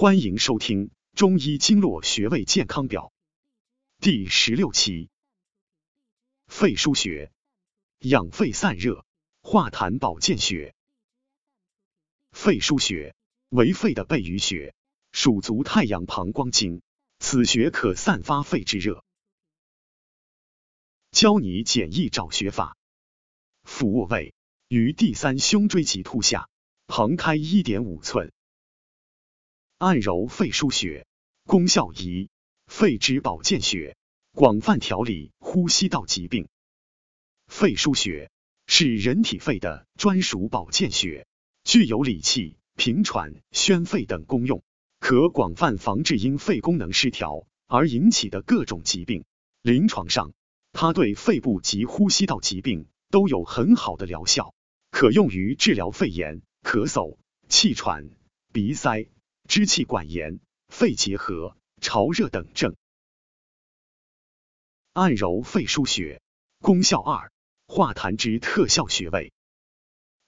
欢迎收听《中医经络穴位健康表》第十六期：肺腧穴，养肺散热、化痰保健穴。肺腧穴为肺的背俞穴，属足太阳膀胱经，此穴可散发肺之热。教你简易找穴法：俯卧位，于第三胸椎棘突下，旁开一点五寸。按揉肺腧穴，功效一：肺之保健穴，广泛调理呼吸道疾病。肺腧穴是人体肺的专属保健穴，具有理气、平喘、宣肺等功用，可广泛防治因肺功能失调而引起的各种疾病。临床上，它对肺部及呼吸道疾病都有很好的疗效，可用于治疗肺炎、咳嗽、气喘、鼻塞。支气管炎、肺结核、潮热等症。按揉肺腧穴，功效二：化痰之特效穴位。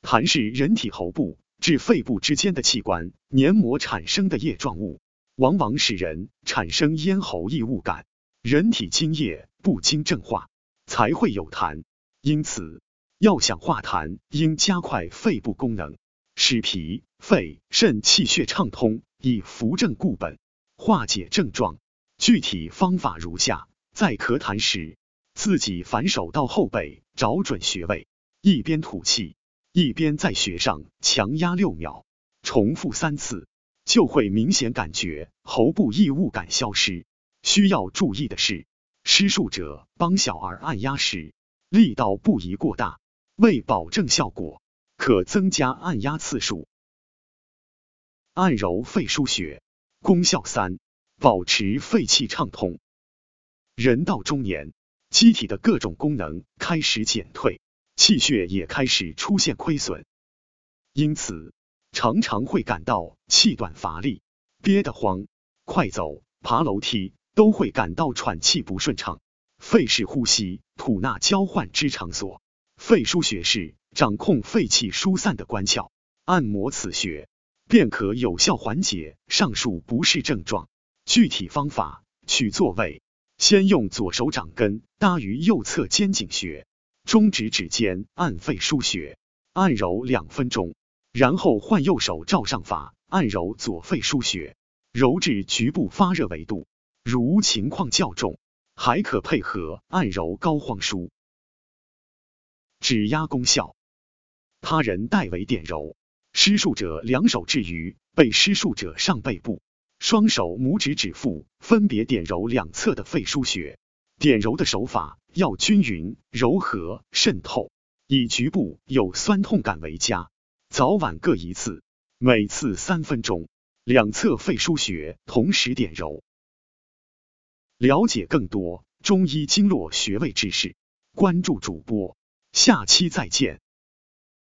痰是人体喉部至肺部之间的器官黏膜产生的液状物，往往使人产生咽喉异物感。人体津液不经正化，才会有痰。因此，要想化痰，应加快肺部功能，使脾、肺、肾气血畅通。以扶正固本，化解症状。具体方法如下：在咳痰时，自己反手到后背找准穴位，一边吐气，一边在穴上强压六秒，重复三次，就会明显感觉喉部异物感消失。需要注意的是，施术者帮小儿按压时，力道不宜过大，为保证效果，可增加按压次数。按揉肺腧穴，功效三：保持肺气畅通。人到中年，机体的各种功能开始减退，气血也开始出现亏损，因此常常会感到气短乏力、憋得慌，快走、爬楼梯都会感到喘气不顺畅。肺是呼吸、吐纳交换之场所，肺腧穴是掌控肺气疏散的关窍，按摩此穴。便可有效缓解上述不适症状。具体方法：取座位，先用左手掌根搭于右侧肩颈穴，中指指尖按肺腧穴，按揉两分钟，然后换右手照上法按揉左肺腧穴，揉至局部发热为度。如情况较重，还可配合按揉膏肓腧。指压功效：他人代为点揉。施术者两手置于被施术者上背部，双手拇指指腹分别点揉两侧的肺腧穴。点揉的手法要均匀、柔和、渗透，以局部有酸痛感为佳。早晚各一次，每次三分钟，两侧肺腧穴同时点揉。了解更多中医经络穴位知识，关注主播，下期再见。